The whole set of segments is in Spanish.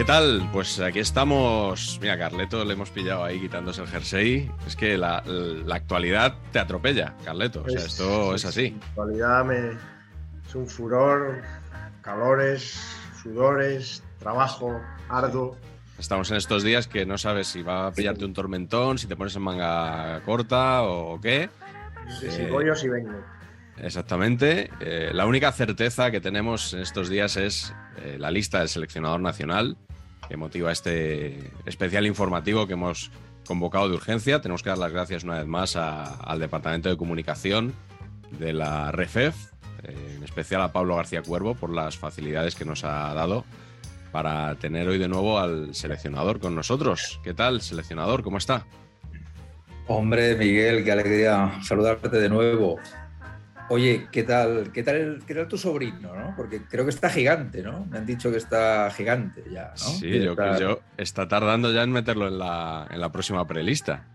¿Qué tal? Pues aquí estamos. Mira, Carleto le hemos pillado ahí quitándose el jersey. Es que la, la actualidad te atropella, Carleto. O sea, esto es, así. La actualidad me, es un furor, calores, sudores, trabajo arduo. Estamos en estos días que no sabes si va a pillarte un tormentón, si te pones en manga corta o qué. Sí, si voy o si vengo. Exactamente. Eh, la única certeza que tenemos en estos días es eh, la lista del seleccionador nacional que motiva este especial informativo que hemos convocado de urgencia. Tenemos que dar las gracias una vez más al Departamento de Comunicación de la REFEF, eh, en especial a Pablo García Cuervo por las facilidades que nos ha dado para tener hoy de nuevo al seleccionador con nosotros. ¿Qué tal, seleccionador? ¿Cómo está? Hombre, Miguel, qué alegría saludarte de nuevo. Oye, ¿qué tal, qué tal, qué tal tu sobrino, no? Porque creo que está gigante, ¿no? Me han dicho que está gigante ya, ¿no? Sí, yo creo que yo está tardando ya en meterlo en la, en la próxima prelista.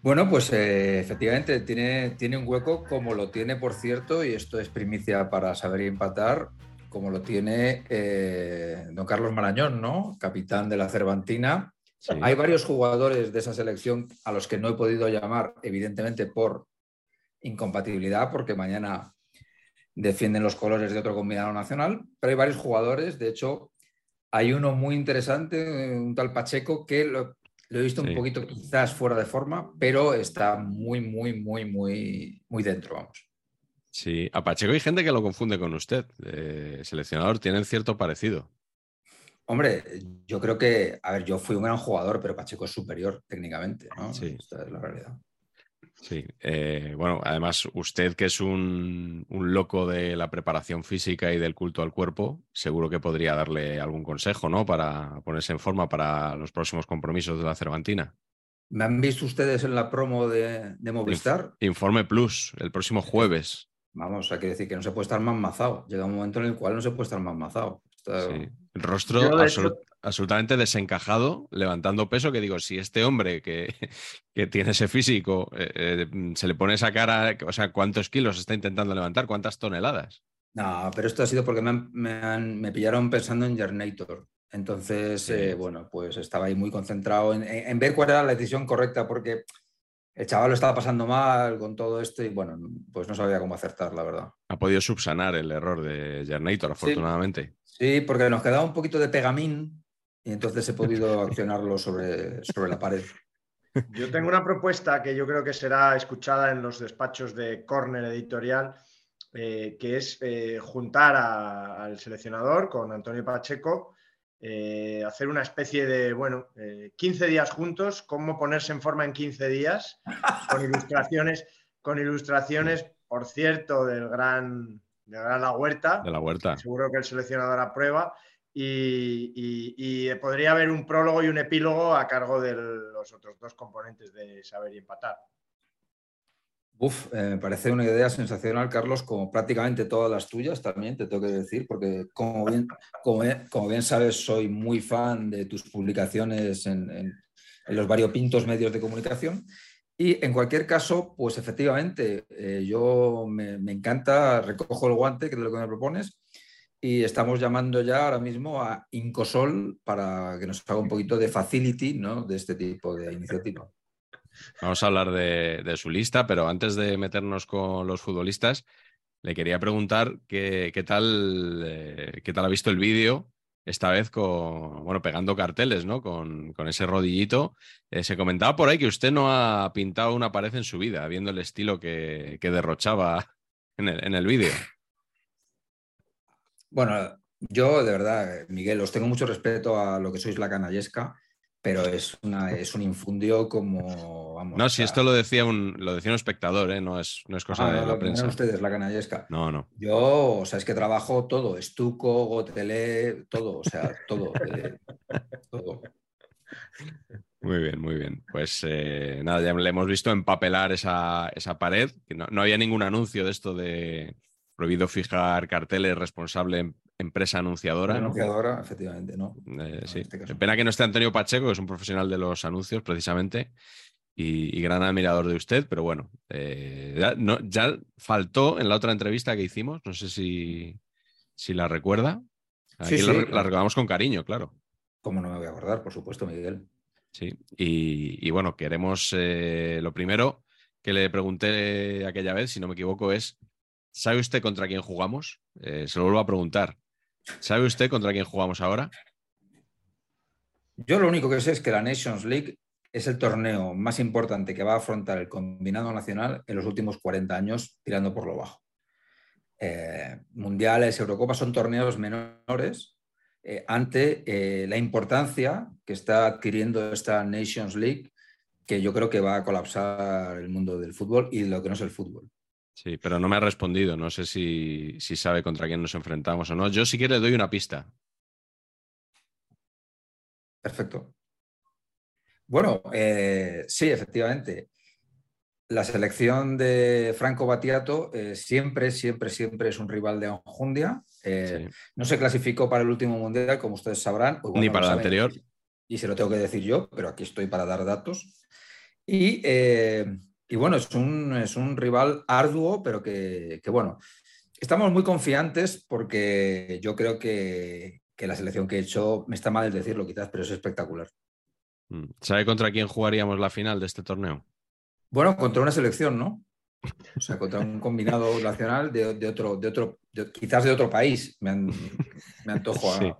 Bueno, pues eh, efectivamente tiene, tiene un hueco como lo tiene, por cierto, y esto es primicia para saber y empatar, como lo tiene eh, don Carlos Marañón, ¿no? Capitán de la Cervantina. Sí. Hay varios jugadores de esa selección a los que no he podido llamar, evidentemente, por incompatibilidad porque mañana defienden los colores de otro combinado nacional, pero hay varios jugadores, de hecho hay uno muy interesante, un tal Pacheco, que lo, lo he visto sí. un poquito quizás fuera de forma, pero está muy, muy, muy, muy, muy dentro, vamos. Sí, a Pacheco hay gente que lo confunde con usted, eh, seleccionador, tienen cierto parecido. Hombre, yo creo que, a ver, yo fui un gran jugador, pero Pacheco es superior técnicamente, ¿no? Sí. Esta es la realidad. Sí, eh, bueno, además usted que es un, un, loco de la preparación física y del culto al cuerpo, seguro que podría darle algún consejo, ¿no? Para ponerse en forma para los próximos compromisos de la Cervantina. ¿Me han visto ustedes en la promo de, de Movistar? Informe Plus, el próximo jueves. Vamos, hay que decir que no se puede estar más mazado. Llega un momento en el cual no se puede estar más mazado. Está... Sí. El rostro absolut hecho... absolutamente desencajado, levantando peso, que digo, si este hombre que, que tiene ese físico eh, eh, se le pone esa cara, o sea, ¿cuántos kilos está intentando levantar? ¿Cuántas toneladas? No, pero esto ha sido porque me, han, me, han, me pillaron pensando en Jernator. Entonces, sí. eh, bueno, pues estaba ahí muy concentrado en, en, ver cuál era la decisión correcta, porque el chaval lo estaba pasando mal con todo esto y bueno, pues no sabía cómo acertar, la verdad. Ha podido subsanar el error de Jernator, afortunadamente. Sí, porque nos quedaba un poquito de pegamín y entonces he podido accionarlo sobre, sobre la pared. Yo tengo una propuesta que yo creo que será escuchada en los despachos de Corner Editorial, eh, que es eh, juntar a, al seleccionador con Antonio Pacheco, eh, hacer una especie de, bueno, 15 días juntos, cómo ponerse en forma en 15 días, con ilustraciones, con ilustraciones, por cierto, del gran de la huerta. De la huerta. Seguro que el seleccionador aprueba. Y, y, y, podría haber un prólogo y un epílogo a cargo de los otros dos componentes de saber y empatar. Uf, eh, me parece una idea sensacional, Carlos, como prácticamente todas las tuyas también, te tengo que decir, porque como bien, como bien, como bien sabes, soy muy fan de tus publicaciones en, en, en los variopintos medios de comunicación. Y en cualquier caso, pues efectivamente, eh, yo me, encanta, recojo el guante, que es lo que me propones, y estamos llamando ya ahora mismo a Incosol para que nos haga un poquito de facility ¿no? de este tipo de iniciativa. Vamos a hablar de, su lista, pero antes de meternos con los futbolistas, le quería preguntar qué, qué tal, eh, qué tal ha visto el vídeo esta vez con, bueno, pegando carteles, ¿no? Con, con ese rodillito. Eh, se comentaba por ahí que usted no ha pintado una pared en su vida, viendo el estilo que, que derrochaba en el, en el vídeo. Bueno, yo de verdad, Miguel, os tengo mucho respeto a lo que sois la canallesca pero es, una, es un infundio como... Vamos, no, si esto lo decía un, lo decía un espectador, ¿eh? no, es, no es cosa de la prensa. ustedes la canallesca. No, no. Yo, o sea, es que trabajo todo, estuco, gotelé, todo, o sea, todo. Eh, todo. Muy bien, muy bien. Pues eh, nada, ya le hemos visto empapelar esa, esa pared. No, no, había ningún anuncio de esto de prohibido fijar carteles responsable empresa anunciadora. Anunciadora, efectivamente, ¿no? Eh, sí. Este Pena que no esté Antonio Pacheco, que es un profesional de los anuncios, precisamente, y, gran admirador de usted, pero bueno, eh, ya, no, ya, faltó en la otra entrevista que hicimos, no sé si, si la recuerda. Aquí la, la, recordamos con cariño, claro. ¿Cómo no me voy a acordar? Por supuesto, Miguel. Sí, y, y bueno, queremos, eh, lo primero que le pregunté aquella vez, si no me equivoco, es, ¿sabe usted contra quién jugamos? se lo vuelvo a preguntar. ¿Sabe usted contra quién jugamos ahora? Yo lo único que sé es que la Nations League es el torneo más importante que va a afrontar el combinado nacional en los últimos 40 años, tirando por lo bajo. Eh, mundiales, Eurocopas son torneos menores eh, ante eh, la importancia que está adquiriendo esta Nations League, que yo creo que va a colapsar el mundo del fútbol y lo que no es el fútbol. Sí, pero no me ha respondido. No sé si, sabe contra quién nos enfrentamos o no. Yo sí que le doy una pista. Perfecto. Bueno, eh, sí, efectivamente. La selección de Franco Battiato eh, siempre, siempre, siempre es un rival de Onjundia. Eh, no se clasificó para el último mundial, como ustedes sabrán. Ni para el anterior. Y se lo tengo que decir yo, pero aquí estoy para dar datos. Y y bueno, es un, es un rival arduo, pero que, bueno, estamos muy confiantes porque yo creo que, la selección que he hecho, me está mal decirlo quizás, pero es espectacular. Mm. ¿Sabe contra quién jugaríamos la final de este torneo? Bueno, contra una selección, ¿no? O sea, contra un combinado nacional de, otro, de otro quizás de otro país. Me, antojo a.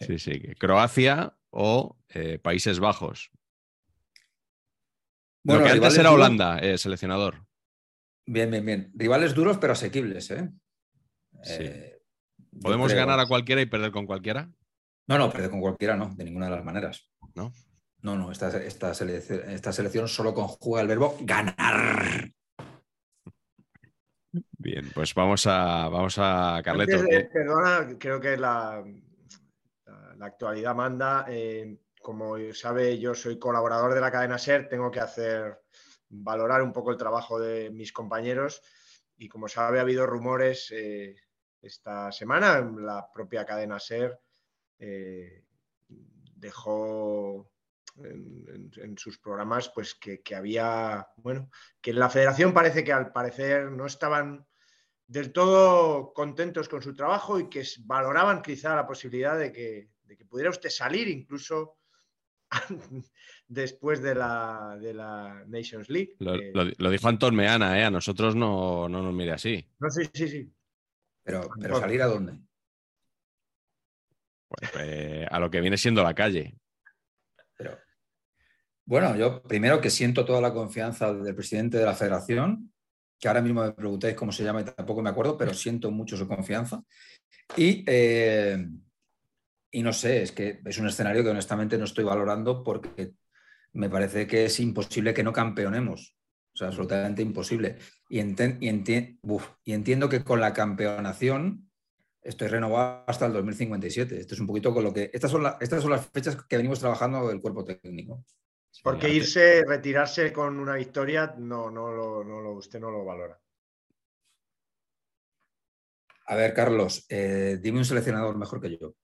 Sí, sí, Croacia o eh, Países Bajos. Bueno, Lo que antes era Holanda, eh, seleccionador. Bien, bien, bien. Rivales duros pero asequibles, ¿eh? eh ¿Podemos ganar a cualquiera y perder con cualquiera? No, no, perder con cualquiera no, de ninguna de las maneras. ¿No? No, no, esta, esta, selección, esta selección solo conjuga el verbo ganar. Bien, pues vamos a, vamos a Carleto. perdona, creo que la, la, actualidad manda. Eh, como sabe, yo soy colaborador de la cadena SER, tengo que hacer valorar un poco el trabajo de mis compañeros. Y como sabe ha habido rumores eh, esta semana la propia cadena SER eh, dejó en, sus programas pues que, había bueno que en la federación parece que al parecer no estaban del todo contentos con su trabajo y que valoraban quizá la posibilidad de que, de que pudiera usted salir incluso después de la, de la Nations League. Lo, dijo Anton Meana, ¿eh? a nosotros no, no, nos mire así. No, sí, sí, sí. Pero, pero salir a dónde? Pues, eh, a lo que viene siendo la calle. Pero, bueno, yo primero que siento toda la confianza del presidente de la federación, que ahora mismo me preguntáis cómo se llama y tampoco me acuerdo, pero siento mucho su confianza. Y eh, y no sé, es que es un escenario que honestamente no estoy valorando porque me parece que es imposible que no campeonemos. O sea, absolutamente imposible. Y, y, entiendo que con la campeonación estoy renovado hasta el 2057. Esto es un poquito con lo que. Estas son, estas son las fechas que venimos trabajando del cuerpo técnico. Porque irse, retirarse con una victoria, no, no, lo, usted no lo valora. A ver, Carlos, eh, dime un seleccionador mejor que yo.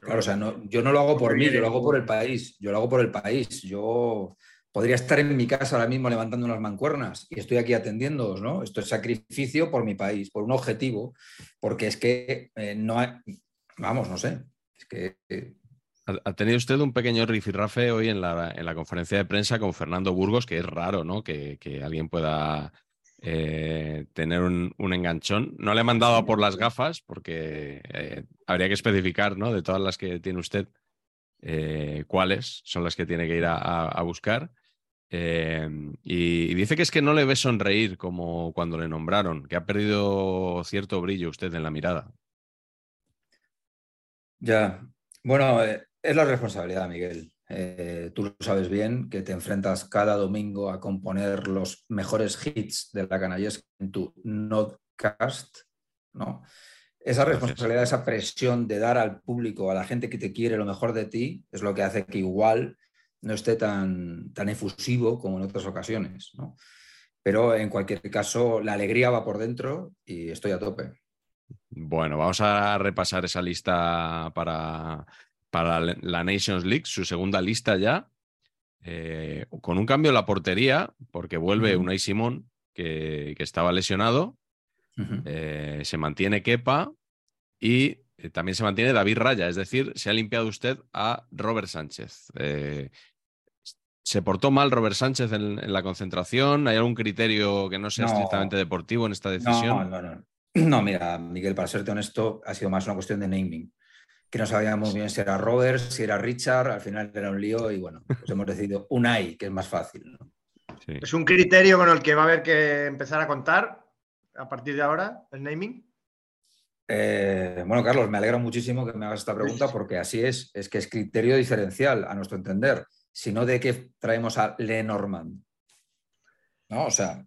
Claro, o sea, yo no lo hago por mí, yo lo hago por el país. Yo lo hago por el país. Yo podría estar en mi casa ahora mismo levantando unas mancuernas y estoy aquí atendiéndoos, ¿no? Esto es sacrificio por mi país, por un objetivo, porque es que eh, no hay... Vamos, no sé. Es que. Ha tenido usted un pequeño rifirrafe hoy en la, en la, conferencia de prensa con Fernando Burgos, que es raro, ¿no? Que, alguien pueda eh, tener un, enganchón. No le he mandado a por las gafas porque eh, habría que especificar, ¿no? De todas las que tiene usted, eh, cuáles son las que tiene que ir a, buscar. y, dice que es que no le ve sonreír como cuando le nombraron, que ha perdido cierto brillo usted en la mirada. Ya, bueno, es la responsabilidad, Miguel. Eh, tú lo sabes bien, que te enfrentas cada domingo a componer los mejores hits de la canallesca en tu nodcast, ¿no? Esa responsabilidad, esa presión de dar al público, a la gente que te quiere lo mejor de ti, es lo que hace que igual no esté tan, tan efusivo como en otras ocasiones, ¿no? Pero en cualquier caso, la alegría va por dentro y estoy a tope. Bueno, vamos a repasar esa lista para para la Nations League, su segunda lista ya, eh, con un cambio en la portería, porque vuelve Unai Simón, que, estaba lesionado, eh, se mantiene Kepa y eh, también se mantiene David Raya, es decir, se ha limpiado usted a Robert Sánchez. ¿Se portó mal Robert Sánchez en, la concentración? ¿Hay algún criterio que no sea estrictamente deportivo en esta decisión? No, no, no. No, mira, Miguel, para serte honesto, ha sido más una cuestión de naming que no sabíamos bien si era Robert, si era Richard, al final era un lío y bueno, pues hemos decidido un AI, que es más fácil. ¿Es un criterio con el que va a haber que empezar a contar a partir de ahora el naming? Eh, bueno, Carlos, me alegra muchísimo que me hagas esta pregunta porque así es, es que es criterio diferencial a nuestro entender, sino de que traemos a Lenormand. ¿No? O sea.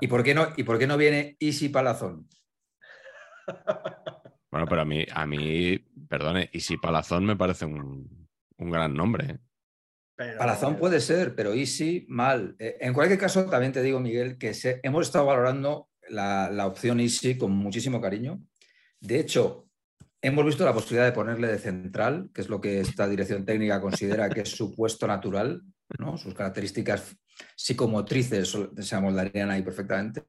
¿y por qué no, y por qué no viene Easy Palazón? Bueno, pero a mí, a mí, perdone, Easy Palazón me parece un, gran nombre. ¿eh? Palazón puede ser, pero Easy mal. Eh, en cualquier caso, también te digo, Miguel, que hemos estado valorando la, opción Easy con muchísimo cariño. De hecho, hemos visto la posibilidad de ponerle de central, que es lo que esta dirección técnica considera que es su puesto natural, ¿no? sus características psicomotrices se amoldarían ahí perfectamente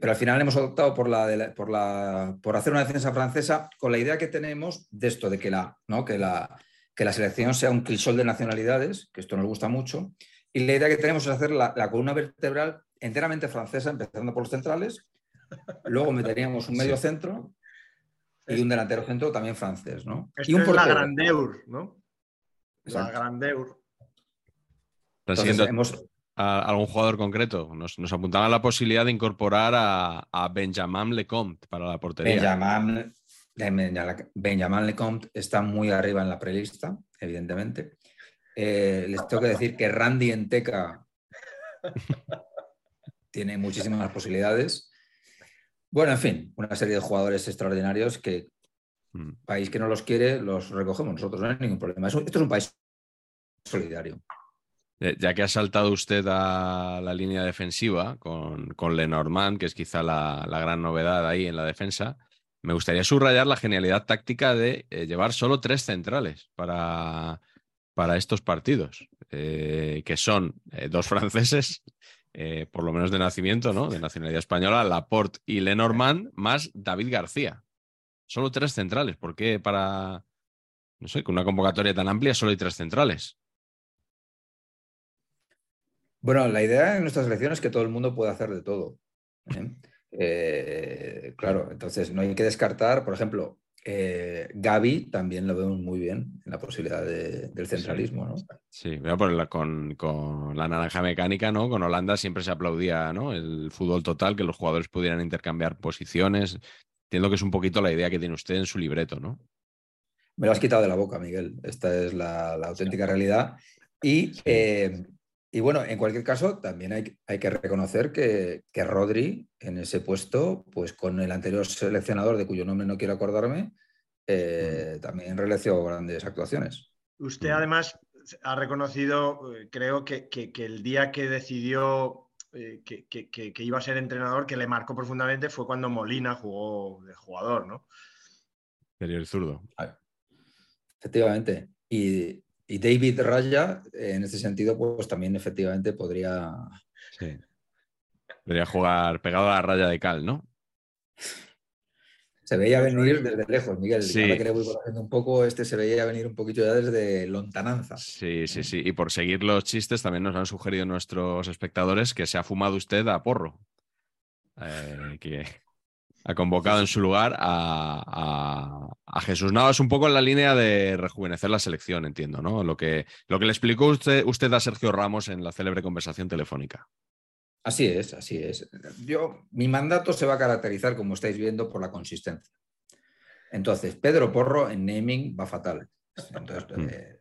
pero al final hemos optado por, la, por, la, por hacer una defensa francesa con la idea que tenemos de esto, de que la, ¿no? que la, que la selección sea un crisol de nacionalidades, que esto nos gusta mucho, y la idea que tenemos es hacer la, columna vertebral enteramente francesa, empezando por los centrales, luego meteríamos un medio centro y un delantero centro también francés, ¿no? y un es la grandeur, ¿no? La grandeur. Entonces, hemos, a algún jugador concreto. Nos, nos apuntaban la posibilidad de incorporar a, Benjamin Lecomte para la portería. Benjamin, Lecomte está muy arriba en la prelista, evidentemente. Eh, les tengo que decir que Randy Enteca tiene muchísimas posibilidades. Bueno, en fin, una serie de jugadores extraordinarios que mm. país que no los quiere los recogemos nosotros, no hay ningún problema. Esto es un país solidario. Eh, ya que ha saltado usted a la línea defensiva con, con Lenormand, que es quizá la, gran novedad ahí en la defensa, me gustaría subrayar la genialidad táctica de eh, llevar solo tres centrales para, para estos partidos, eh, que son dos franceses, por lo menos de nacimiento, ¿no? de nacionalidad española, Laporte y Lenormand, más David García. Solo tres centrales. ¿Por qué para, no sé, con una convocatoria tan amplia solo hay tres centrales? Bueno, la idea en nuestras elecciones es que todo el mundo pueda hacer de todo. ¿eh? Eh, claro, entonces no hay que descartar, por ejemplo, eh, Gaby también lo vemos muy bien en la posibilidad del centralismo, ¿no? Sí, con, con, la naranja mecánica, ¿no? Con Holanda siempre se aplaudía, ¿no? El fútbol total, que los jugadores pudieran intercambiar posiciones. Entiendo que es un poquito la idea que tiene usted en su libreto, ¿no? Me lo has quitado de la boca, Miguel. Esta es la, auténtica realidad. Y y bueno, en cualquier caso, también hay, hay que reconocer que, que, Rodri en ese puesto, pues con el anterior seleccionador, de cuyo nombre no quiero acordarme, eh, también realizó grandes actuaciones. Usted además ha reconocido, eh, creo que, el día que decidió eh, que, iba a ser entrenador, que le marcó profundamente, fue cuando Molina jugó de jugador, ¿no? Sería el zurdo. Efectivamente. Y, y David Raya, en este sentido, pues también efectivamente podría. Sí. Podría jugar pegado a la raya de cal, ¿no? Se veía venir desde lejos, Miguel. Sí. que le voy un poco, este se veía venir un poquito ya desde lontananza. Sí, sí, sí. Y por seguir los chistes, también nos han sugerido nuestros espectadores que se ha fumado usted a porro. Eh, que ha convocado en su lugar a, Jesús Navas un poco en la línea de rejuvenecer la selección, entiendo, ¿no? Lo que, lo que le explicó usted, usted a Sergio Ramos en la célebre conversación telefónica. Así es, así es. Yo, mi mandato se va a caracterizar, como estáis viendo, por la consistencia. Entonces, Pedro Porro en naming va fatal. Hmm. Eh,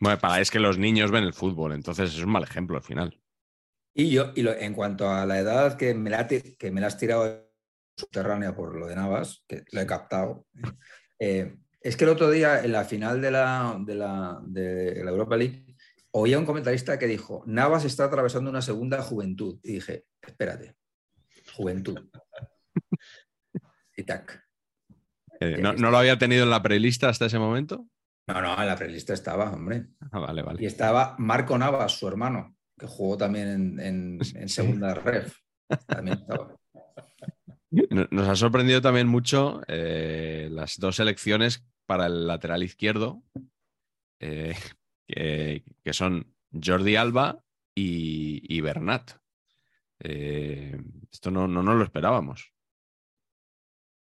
bueno, para, es que los niños ven el fútbol, entonces es un mal ejemplo al final. Y yo, y en cuanto a la edad que me la, que me la has tirado subterránea por lo de Navas, que lo he captado, eh, es que el otro día, en la final de la, de la, de la Europa League, oía un comentarista que dijo, Navas está atravesando una segunda juventud. Y dije, espérate, juventud. y tac. Eh, ¿no, lo había tenido en la prelista hasta ese momento? No, no, en la prelista estaba, hombre. Ah, vale, vale. Y estaba Marco Navas, su hermano, que jugó también en, segunda ref. También estaba. Nos ha sorprendido también mucho eh, las dos elecciones para el lateral izquierdo. Eh, que, son Jordi Alba y, Bernat. Eh, esto no, no, lo esperábamos.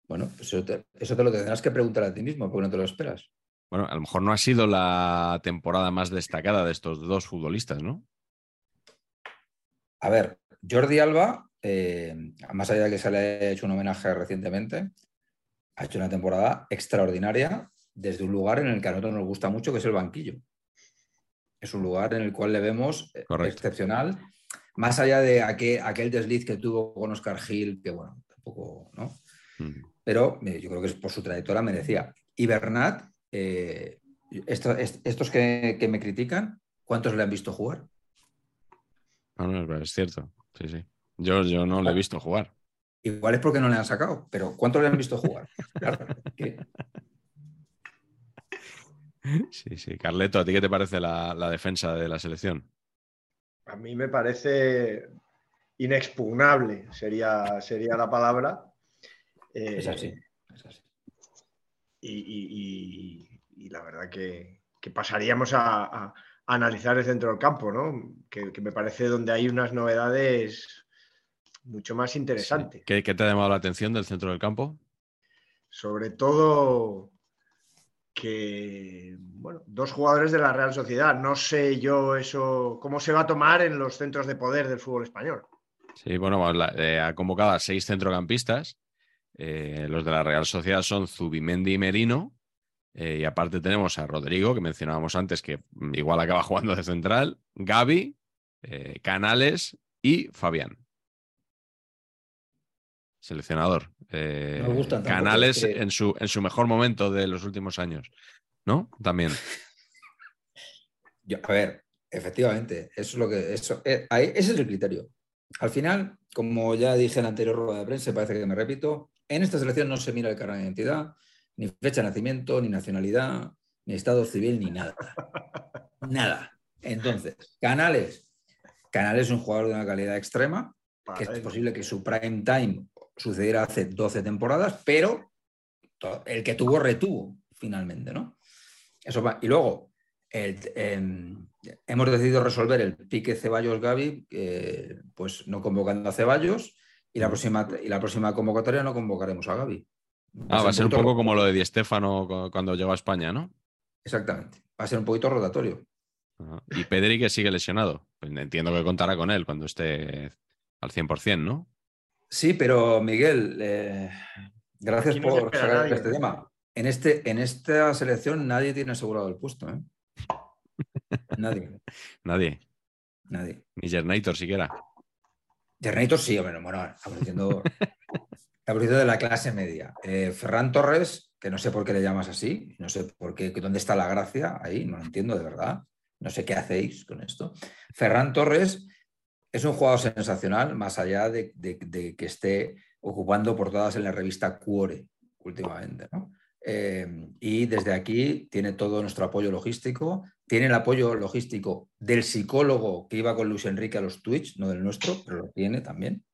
Bueno, eso te, eso te, lo tendrás que preguntar a ti mismo, porque no te lo esperas. Bueno, a lo mejor no ha sido la temporada más destacada de estos dos futbolistas, ¿no? A ver, Jordi Alba, eh, más allá de que se le haya hecho un homenaje recientemente, ha hecho una temporada extraordinaria desde un lugar en el que a nosotros nos gusta mucho, que es el banquillo es un lugar en el cual le vemos eh, excepcional, más allá de aquel, aquel, desliz que tuvo con Oscar Gil, que bueno, tampoco, ¿no? Pero eh, yo creo que por su trayectoria merecía. Y Bernat, eh, estos que, me critican, ¿cuántos le han visto jugar? No, no, es cierto, sí, sí. Yo, yo no le he visto jugar. Igual es porque no le han sacado, pero ¿cuántos le han visto jugar? Claro, Sí, sí. Carleto, ¿a ti qué te parece la, defensa de la selección? A mí me parece inexpugnable, sería, sería la palabra. es así. Y, la verdad que, pasaríamos a, analizar el centro del campo, ¿no? Que, me parece donde hay unas novedades mucho más interesantes. ¿Qué, ¿Qué, te ha llamado la atención del centro del campo? Sobre todo que, bueno, dos jugadores de la Real Sociedad. No sé yo eso, cómo se va a tomar en los centros de poder del fútbol español. Sí, bueno, eh, ha convocado a seis centrocampistas. Eh, los de la Real Sociedad son Zubimendi y Merino. Eh, y aparte tenemos a Rodrigo, que mencionábamos antes, que igual acaba jugando de central, Gaby, Canales y Fabián seleccionador. Eh, Canales en, su, en su mejor momento de los últimos años, ¿no? También. a ver, efectivamente, eso es lo que. Eso, eh, ese es el criterio. Al final, como ya dije en la anterior rueda de prensa, parece que me repito, en esta selección no se mira el carnet de identidad, ni fecha de nacimiento, ni nacionalidad, ni estado civil, ni nada. nada. Entonces, Canales. Canales es un jugador de una calidad extrema, que es posible que su prime time sucediera hace 12 temporadas, pero el que tuvo retuvo finalmente, ¿no? Eso va. Y luego em, hemos decidido resolver el pique Ceballos-Gaby, pues no convocando a Ceballos, y la, próxima, y la próxima convocatoria no convocaremos a Gaby. Ah, va a ser un poco como lo de Di Stefano cuando llegó a España, ¿no? Exactamente. Va a ser un poquito rotatorio. Y Pedri que sigue lesionado. Pues entiendo que contará con él cuando esté al 100%, ¿no? Sí, pero Miguel, eh, gracias por sacar este tema. En, este, en esta selección nadie tiene asegurado el puesto. ¿eh? Nadie. nadie. Nadie. Ni Gernator siquiera. Gernator sí, hombre, bueno, apareciendo, de la clase media. Eh, Ferran Torres, que no sé por qué le llamas así, no sé por qué, dónde está la gracia ahí, no lo entiendo de verdad. No sé qué hacéis con esto. Ferran Torres es un jugador sensacional, más allá de, que esté ocupando portadas en la revista Cuore últimamente. Eh, y desde aquí tiene todo nuestro apoyo logístico, tiene el apoyo logístico del psicólogo que iba con Luis Enrique a los Twitch, no del nuestro, pero lo tiene también.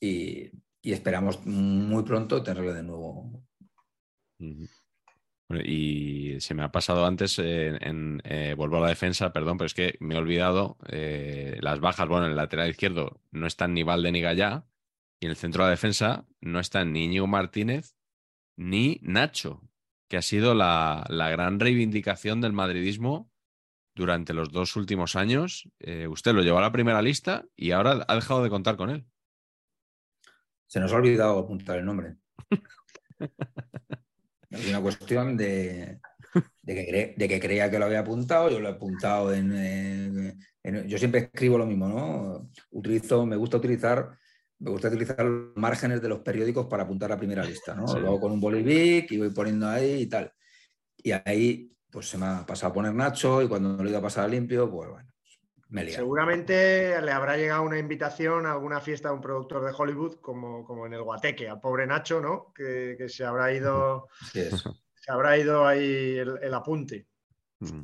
Y, esperamos muy pronto tenerle de nuevo. Y se me ha pasado antes en, eh, volver a la defensa, perdón, pero es que me he olvidado eh, las bajas. Bueno, en el lateral izquierdo no están ni Valde ni Gallá, y en el centro de la defensa no están ni Íñigo Martínez ni Nacho, que ha sido la, gran reivindicación del madridismo durante los dos últimos años. Eh, usted lo llevó a la primera lista y ahora ha dejado de contar con él. Se nos ha olvidado apuntar el nombre. es una cuestión de, que creía que lo había apuntado, yo lo he apuntado en, Yo siempre escribo lo mismo, ¿no? Utilizo, me gusta utilizar me gusta utilizar los márgenes de los periódicos para apuntar la primera lista, ¿no? Luego con un bolivic y voy poniendo ahí y tal. Y ahí, pues se me ha pasado a poner Nacho y cuando lo he ido a pasar a limpio, pues bueno, Seguramente le habrá llegado una invitación a alguna fiesta de un productor de Hollywood, como, como en el Guateque, al pobre Nacho, ¿no? Que, se habrá ido. Se habrá ido ahí el, apunte.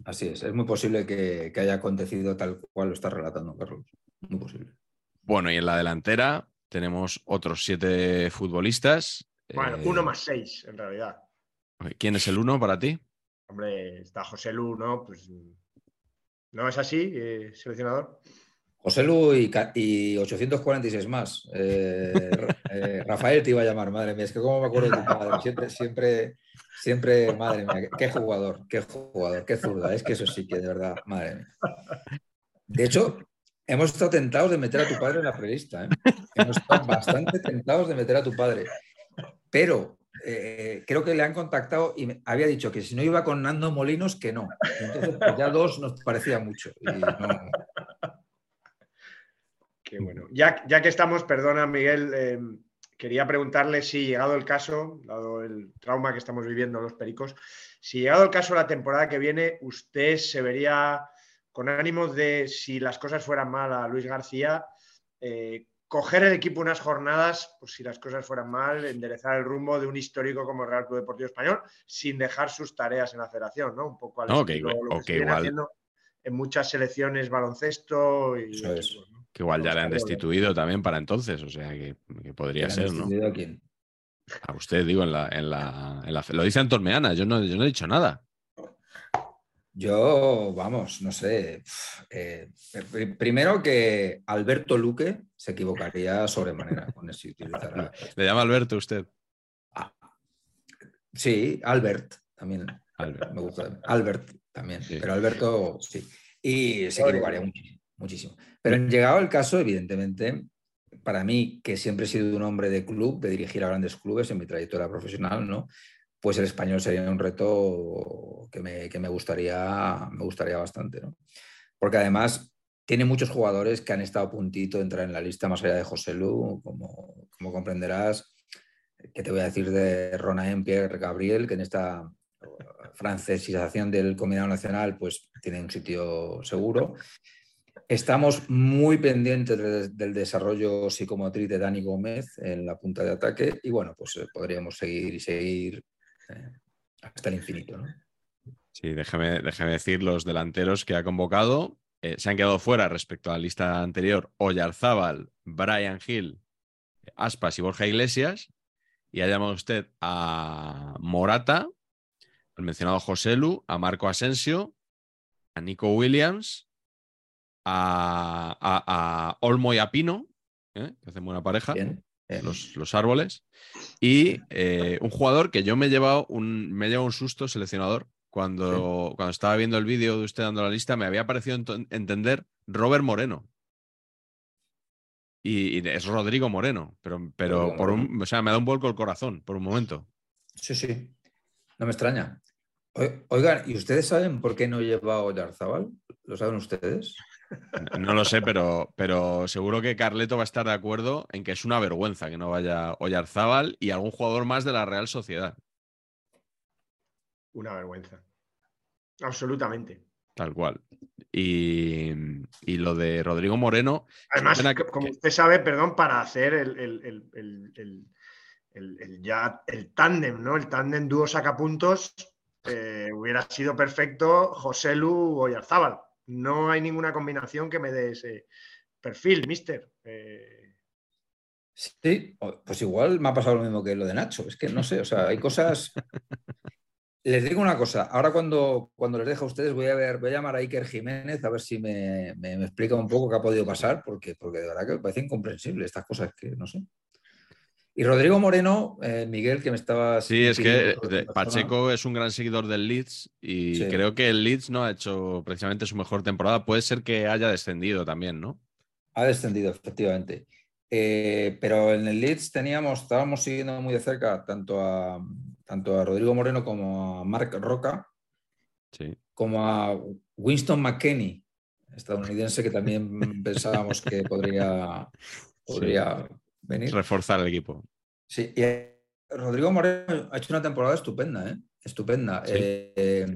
Así es, es muy posible que, que haya acontecido tal cual lo está relatando Carlos. Muy posible. Bueno, y en la delantera, tenemos otros siete futbolistas. Bueno, uno eh, más seis, en realidad. ¿Quién es el uno para ti? Hombre, está José Lu, ¿no? Pues, ¿No es así, eh, seleccionador? José Lu y, 846 más. Eh, Rafael te iba a llamar, madre mía, es que como me acuerdo de tu padre, siempre, siempre, siempre, madre mía, qué jugador, qué jugador, qué zurda, es que eso sí que de verdad, madre mía. De hecho, Hemos estado tentados de meter a tu padre en la prelista. ¿eh? Hemos estado bastante tentados de meter a tu padre. Pero eh, creo que le han contactado y había dicho que si no iba con Nando Molinos, que no. Entonces, pues ya dos nos parecía mucho. Qué bueno. Ya, que estamos, perdona, Miguel, eh, quería preguntarle si, llegado el caso, dado el trauma que estamos viviendo los pericos, si llegado el caso la temporada que viene, usted se vería con ánimos de, si las cosas fueran mal a Luis García, eh, coger el equipo unas jornadas, pues si las cosas fueran mal, enderezar el rumbo de un histórico como el Real Club Deportivo Español, sin dejar sus tareas en la federación, ¿no? Un poco al no, que, lo que, igual... haciendo en muchas selecciones baloncesto y que igual ya le han destituido también para entonces, o sea que, podría ser, ¿no? ¿A quién? A usted, digo, en la, en la, en la, lo dice Anton Meana, yo no, yo no he dicho nada. Yo, vamos, no sé. Eh, primero que Alberto Luque se equivocaría sobremanera con eso. ¿Le llama Alberto usted? Ah, sí, Albert también. Albert. Me gusta. Albert también. Pero Alberto sí. Y se equivocaría muchísimo, muchísimo. Pero en llegado el caso, evidentemente, para mí, que siempre he sido un hombre de club, de dirigir a grandes clubes en mi trayectoria profesional, ¿no? Pues el español sería un reto que me, gustaría, me gustaría bastante. ¿no? Porque además tiene muchos jugadores que han estado a puntito de entrar en la lista más allá de José Lu, como, como comprenderás. ¿Qué te voy a decir de Ronaen Pierre Gabriel, que en esta francesización del Combinado Nacional pues tiene un sitio seguro? Estamos muy pendientes del desarrollo psicomotriz de Dani Gómez en la punta de ataque y bueno, pues eh, podríamos seguir y seguir eh, hasta el infinito. ¿no? Sí, déjame, decir los delanteros que ha convocado. Eh, se han quedado fuera respecto a la lista anterior Oyarzábal, Brian Hill, Aspas y Borja Iglesias. Y ha llamado usted a Morata, al mencionado José Lu, a Marco Asensio, a Nico Williams, a, a, Olmo y a Pino, ¿eh? que hacen buena pareja. Los, árboles. Y eh, un jugador que yo me he llevado un, me he un susto, seleccionador, cuando, cuando estaba viendo el vídeo de usted dando la lista, me había parecido entender Robert Moreno. Y, es Rodrigo Moreno, pero, pero por un, o sea, me da un vuelco el corazón por un momento. Sí, sí. No me extraña. Oigan, ¿y ustedes saben por qué no lleva a Oyarzabal? ¿Lo saben ustedes? No lo sé, pero, pero seguro que Carleto va a estar de acuerdo en que es una vergüenza que no vaya Oyarzábal y algún jugador más de la Real Sociedad. Una vergüenza. Absolutamente. Tal cual. Y, lo de Rodrigo Moreno. Además, como usted sabe, perdón, para hacer el, ya el tándem, ¿no? El tándem dúo sacapuntos eh, hubiera sido perfecto José Lu Oyarzábal no hay ninguna combinación que me dé ese perfil, mister. Eh, Sí, pues igual me ha pasado lo mismo que lo de Nacho. Es que no sé, o sea, hay cosas. Les digo una cosa, ahora cuando, cuando les dejo a ustedes voy a ver, voy a llamar a Iker Jiménez a ver si me, explica un poco qué ha podido pasar, porque, porque de verdad que me parece incomprensible estas cosas que no sé. Y Rodrigo Moreno, eh, Miguel, que me estaba. Sí, es que Pacheco es un gran seguidor del Leeds y creo que el Leeds no ha hecho precisamente su mejor temporada. Puede ser que haya descendido también, ¿no? Ha descendido, efectivamente. Eh, pero en el Leeds teníamos, estábamos siguiendo muy de cerca tanto a, tanto a Rodrigo Moreno como a Mark Roca, como a Winston McKenney, estadounidense, que también pensábamos que podría, podría venir. Reforzar el equipo. Sí, y eh, Rodrigo Moreno ha hecho una temporada estupenda, ¿eh? Estupenda. Sí, eh,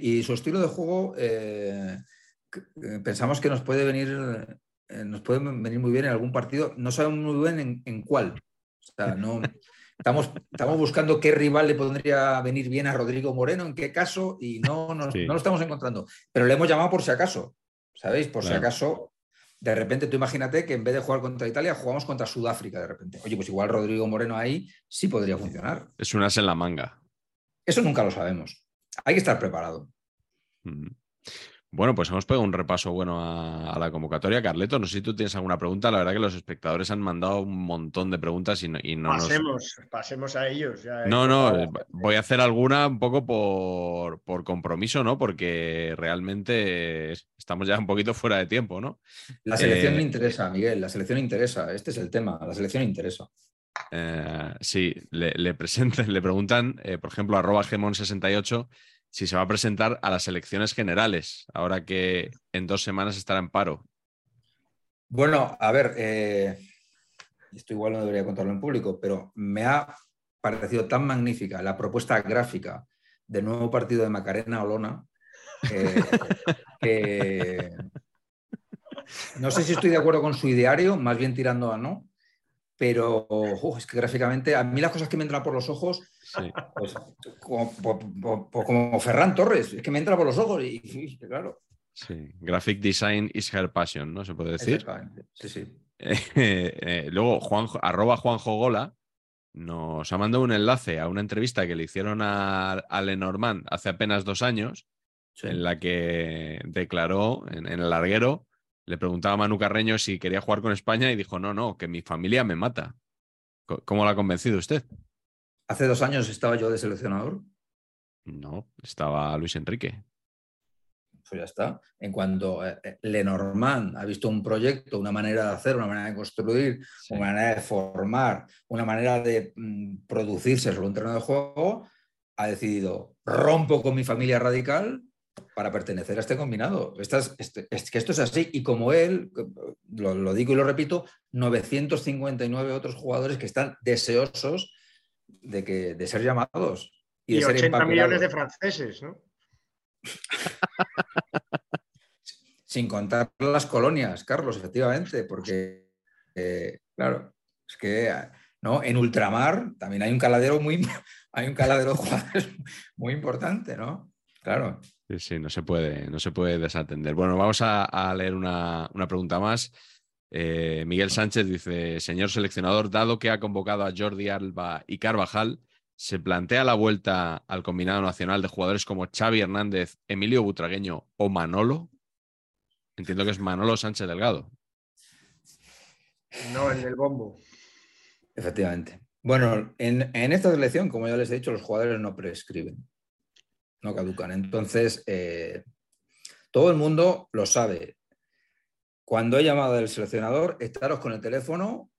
y su estilo de juego pensamos que nos puede venir eh, nos puede venir muy bien en algún partido, no sabemos muy bien en, cuál. O sea, no, estamos, estamos buscando qué rival le podría venir bien a Rodrigo Moreno, en qué caso, y no, no lo estamos encontrando. Pero le hemos llamado por si acaso, ¿sabéis? Por si acaso, de repente tú imagínate que en vez de jugar contra Italia, jugamos contra Sudáfrica de repente. Oye, pues igual Rodrigo Moreno ahí sí podría funcionar. Es unas en la manga. Eso nunca lo sabemos. Hay que estar preparado. Mm. Bueno, pues hemos pegado un repaso bueno a, la convocatoria. Carleto, no sé si tú tienes alguna pregunta. La verdad que los espectadores han mandado un montón de preguntas y no, y no pasemos, pasemos a ellos. no, no, voy a hacer alguna un poco por, por, compromiso, ¿no? Porque realmente estamos ya un poquito fuera de tiempo, ¿no? La selección me eh, interesa, Miguel, la selección interesa. Este es el tema, la selección interesa. Eh, sí, le, le, le preguntan, eh, por ejemplo, arroba Gemon68 si se va a presentar a las elecciones generales, ahora que en dos semanas estará en paro. Bueno, a ver, eh, esto igual no debería contarlo en público, pero me ha parecido tan magnífica la propuesta gráfica del nuevo partido de Macarena Olona eh, que no sé si estoy de acuerdo con su ideario, más bien tirando a no, pero es que gráficamente, a mí las cosas que me entran por los ojos, pues, como, Ferran Torres, es que me entra por los ojos y, claro. Sí, graphic design is her passion, ¿no? Se puede decir. Sí, sí. Eh, luego, Juan, arroba Juanjo Gola nos ha mandado un enlace a una entrevista que le hicieron a, Lenormand hace apenas dos años, en la que declaró en el larguero le preguntaba a Manu Carreño si quería jugar con España y dijo, no, no, que mi familia me mata. ¿Cómo lo ha convencido usted? Hace dos años estaba yo de seleccionador. No, estaba Luis Enrique. Pues ya está. En cuanto eh, eh, Lenormand ha visto un proyecto, una manera de hacer, una manera de construir, una manera de formar, una manera de mm, producirse sobre un terreno de juego, ha decidido rompo con mi familia radical para pertenecer a este combinado. Este, es, que esto es así. Y como él, lo, digo y lo repito, 959 otros jugadores que están deseosos de, que, de ser llamados. Y, 80 millones de franceses, ¿no? Sin contar las colonias, Carlos, efectivamente, porque, eh, claro, es que ¿no? en ultramar también hay un caladero muy, hay un caladero de jugadores muy importante, ¿no? Claro. Sí, sí, no se puede, no se puede desatender. Bueno, vamos a, leer una, pregunta más. Eh, Miguel Sánchez dice, señor seleccionador, dado que ha convocado a Jordi Alba y Carvajal, ¿se plantea la vuelta al combinado nacional de jugadores como Xavi Hernández, Emilio Butragueño o Manolo? Entiendo que es Manolo Sánchez Delgado. No, en el bombo. Efectivamente. Bueno, en, en esta selección, como ya les he dicho, los jugadores no prescriben no caducan. Entonces, eh, todo el mundo lo sabe. Cuando he llamado al seleccionador, estaros con el teléfono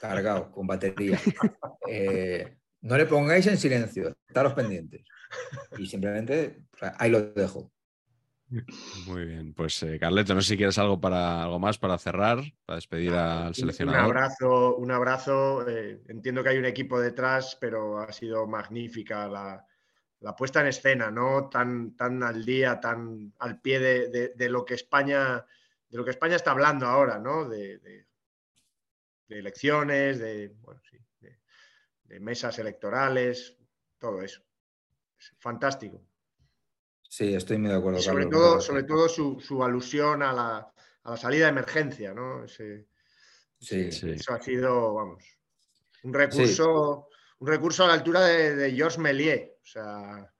cargado, con batería. Eh, no le pongáis en silencio, estaros pendientes. Y simplemente ahí lo dejo. Muy bien, pues eh, Carleto, no sé si quieres algo para algo más para cerrar, para despedir al seleccionador. Un abrazo, un abrazo. entiendo que hay un equipo detrás, pero ha sido magnífica la, la puesta en escena, ¿no? Tan, tan al día, tan al pie de, lo que España, de lo que España está hablando ahora, ¿no? De, elecciones, de, mesas electorales, todo eso. fantástico. Sí, estoy muy de acuerdo. sobre, todo, sobre todo su, alusión a la, salida de emergencia, ¿no? Sí. Sí. Eso ha sido, vamos, un recurso, un recurso a la altura de, de Georges Méliès. O sea,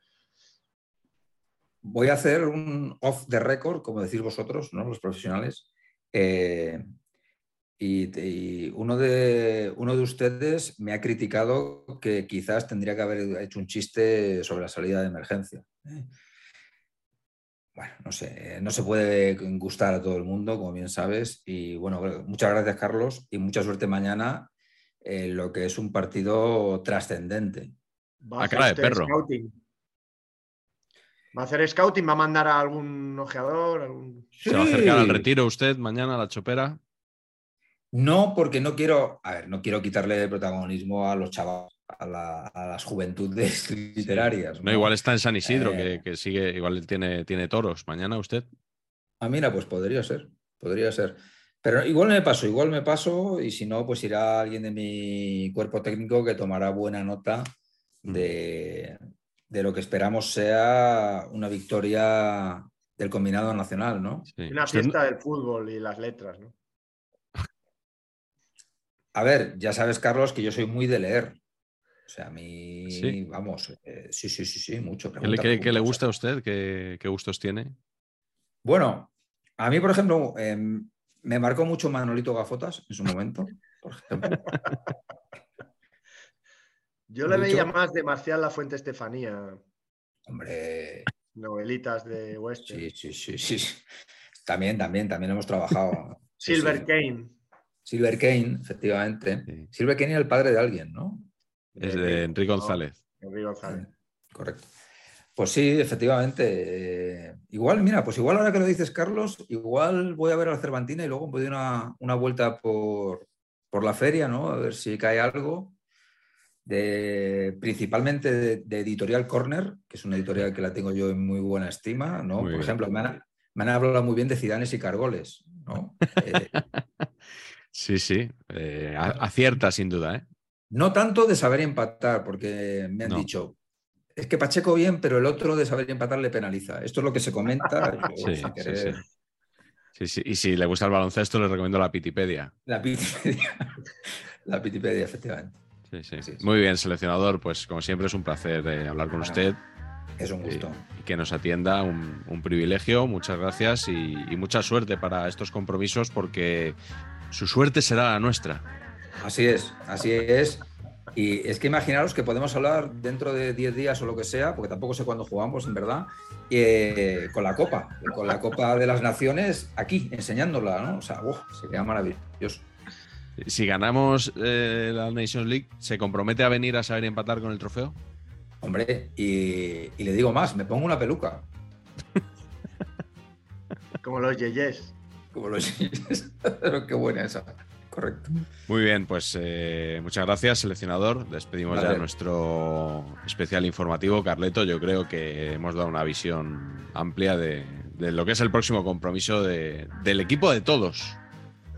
Voy a hacer un off the record, como decís vosotros, ¿no? los profesionales. Eh, y, uno, de, uno de ustedes me ha criticado que quizás tendría que haber hecho un chiste sobre la salida de emergencia. ¿eh? Bueno, no sé, no se puede gustar a todo el mundo, como bien sabes. Y bueno, muchas gracias, Carlos, y mucha suerte mañana en lo que es un partido trascendente. Va A cara de perro. scouting. Va a hacer scouting, va a mandar a algún ojeador, algún... ¿Se va a acercar al retiro usted mañana a la chopera? No, porque no quiero, a ver, no quiero quitarle protagonismo a los chavales, a, la- a las juventudes literarias. No, igual está en San Isidro, Eh. que, que sigue, igual tiene, tiene toros. Mañana usted. Ah, mira, pues podría ser, podría ser. Pero igual me paso, igual me paso, y si no, pues irá alguien de mi cuerpo técnico que tomará buena nota de, de lo que esperamos sea una victoria del combinado nacional, ¿no? Sí. Una fiesta del fútbol y las letras, ¿no? A ver, ya sabes, Carlos, que yo soy muy de leer. O sea, a mí, Sí. vamos, eh, sí, sí, sí, sí, mucho. ¿Qué qué- qué le gusta a usted? ¿Qué, qué gustos tiene? Bueno, a mí, por ejemplo, em, me marcó mucho Manolito Gafotas en su momento, por ejemplo. Yo le veía más de Marcial La Fuente Estefanía, Hombre, novelitas de western. sí, sí, sí, sí. También, también, también hemos trabajado. Silver sí. Kane. Silver Kane, efectivamente. Sí. Silver Kane era el padre de alguien, ¿no? Es de Enrique no, González. Enrique González. Correcto. Pues sí, efectivamente. eh, igual, mira, pues igual ahora que lo dices, Carlos, igual voy a ver a la Cervantina y luego voy a dar una, una vuelta por, por la feria, ¿no? A ver si cae algo. De, principalmente de, de Editorial Corner, que es una editorial que la tengo yo en muy buena estima, ¿no? Muy Por bien. ejemplo, me han, me han hablado muy bien de Cidanes y Cargoles, ¿no? Eh, Sí, sí. eh, acierta sin duda, ¿eh? No tanto de saber empatar, porque me han No. dicho, es que Pacheco bien, pero el otro de saber empatar le penaliza. Esto es lo que se comenta. yo, Sí, sí. Sí, sí. Y si le gusta el baloncesto, le recomiendo la Pitipedia. La Pitipedia. la Pitipedia, efectivamente. Sí, sí. Muy bien, seleccionador. Pues como siempre es un placer eh, hablar con Bueno, usted Es un gusto. y que nos atienda. Un, un privilegio. Muchas gracias y, y mucha suerte para estos compromisos porque su suerte será la nuestra. Así es, así es. Y es que imaginaros que podemos hablar dentro de 10 días o lo que sea, porque tampoco sé cuándo jugamos, en verdad, eh, con la Copa, con la Copa de las Naciones aquí, enseñándola, ¿no? O sea, uf, sería maravilloso. Si ganamos eh, la Nations League, ¿se compromete a venir a saber empatar con el trofeo? Hombre, y, y le digo más, me pongo una peluca, Como los Yeyes. como lo Pero qué buena esa. Correcto. Muy bien, pues eh, muchas gracias, seleccionador. Despedimos ya nuestro especial informativo. Carleto, yo creo que hemos dado una visión amplia de, de lo que es el próximo compromiso de- del equipo de todos.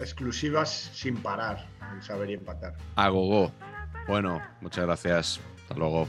Exclusivas sin parar en saber y empatar. A gogo. Bueno, muchas gracias. Hasta luego.